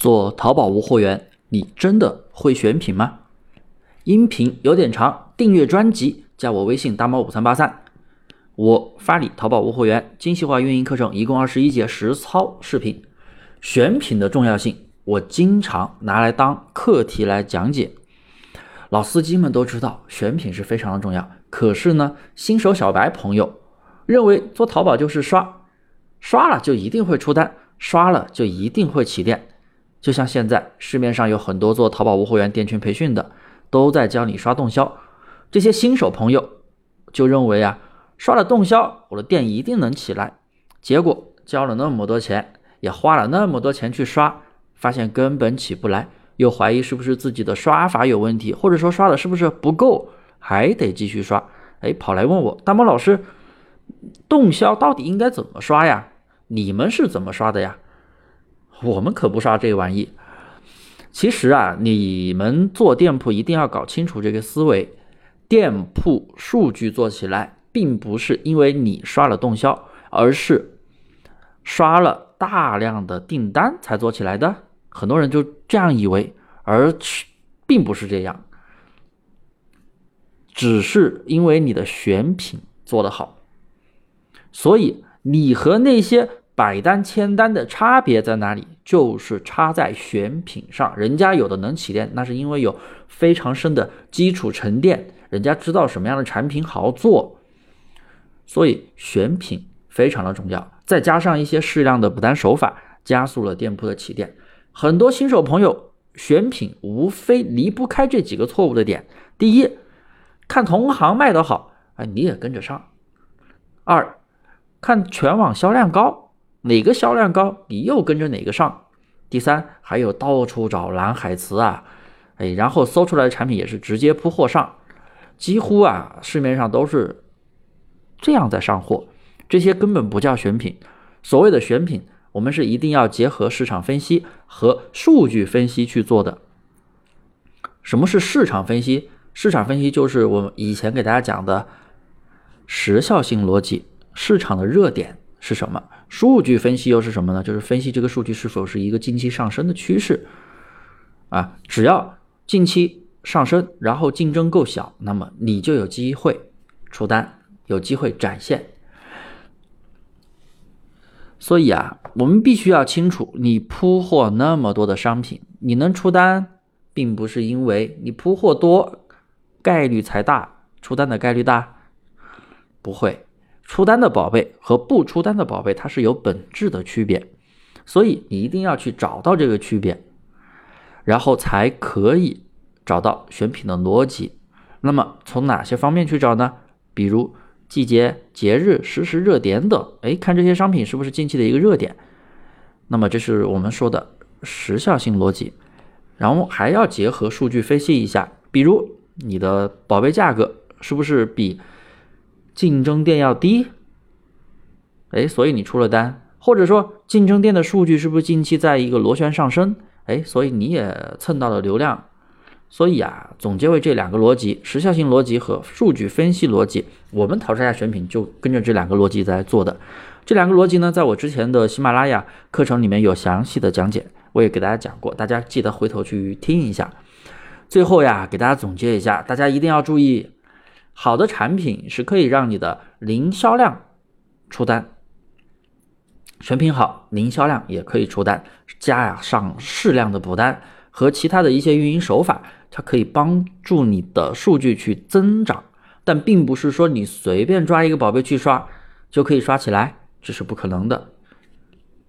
做淘宝无货源，你真的会选品吗？音频有点长，订阅专辑，加我微信大猫五三八三。我发你淘宝无货源精细化运营课程，一共二十一节实操视频。选品的重要性，我经常拿来当课题来讲解。老司机们都知道，选品是非常的重要。可是呢，新手小白朋友认为做淘宝就是刷，刷了就一定会出单，刷了就一定会起店。就像现在市面上有很多做淘宝无货源店群培训的，都在教你刷动销。这些新手朋友就认为啊，刷了动销，我的店一定能起来。结果交了那么多钱，也花了那么多钱去刷，发现根本起不来，又怀疑是不是自己的刷法有问题，或者说刷的是不是不够，还得继续刷。哎，跑来问我大猫老师，动销到底应该怎么刷呀？你们是怎么刷的呀？我们可不刷这玩意。其实啊，你们做店铺一定要搞清楚这个思维。店铺数据做起来，并不是因为你刷了动销，而是刷了大量的订单才做起来的。很多人就这样以为，而并不是这样。只是因为你的选品做得好，所以你和那些。百单千单的差别在哪里？就是差在选品上。人家有的能起店，那是因为有非常深的基础沉淀，人家知道什么样的产品好做，所以选品非常的重要。再加上一些适量的补单手法，加速了店铺的起店。很多新手朋友选品无非离不开这几个错误的点：第一，看同行卖得好，哎，你也跟着上；二，看全网销量高。哪个销量高，你又跟着哪个上。第三，还有到处找蓝海词啊，哎，然后搜出来的产品也是直接铺货上，几乎啊市面上都是这样在上货，这些根本不叫选品。所谓的选品，我们是一定要结合市场分析和数据分析去做的。什么是市场分析？市场分析就是我们以前给大家讲的时效性逻辑，市场的热点。是什么？数据分析又是什么呢？就是分析这个数据是否是一个近期上升的趋势啊。只要近期上升，然后竞争够小，那么你就有机会出单，有机会展现。所以啊，我们必须要清楚，你铺货那么多的商品，你能出单，并不是因为你铺货多，概率才大，出单的概率大，不会。出单的宝贝和不出单的宝贝，它是有本质的区别，所以你一定要去找到这个区别，然后才可以找到选品的逻辑。那么从哪些方面去找呢？比如季节、节日、实时热点等，哎，看这些商品是不是近期的一个热点。那么这是我们说的时效性逻辑，然后还要结合数据分析一下，比如你的宝贝价格是不是比。竞争店要低，哎，所以你出了单，或者说竞争店的数据是不是近期在一个螺旋上升？哎，所以你也蹭到了流量。所以啊，总结为这两个逻辑：时效性逻辑和数据分析逻辑。我们淘沙下选品就跟着这两个逻辑在做的。这两个逻辑呢，在我之前的喜马拉雅课程里面有详细的讲解，我也给大家讲过，大家记得回头去听一下。最后呀，给大家总结一下，大家一定要注意。好的产品是可以让你的零销量出单，选品好，零销量也可以出单，加上适量的补单和其他的一些运营手法，它可以帮助你的数据去增长。但并不是说你随便抓一个宝贝去刷就可以刷起来，这是不可能的。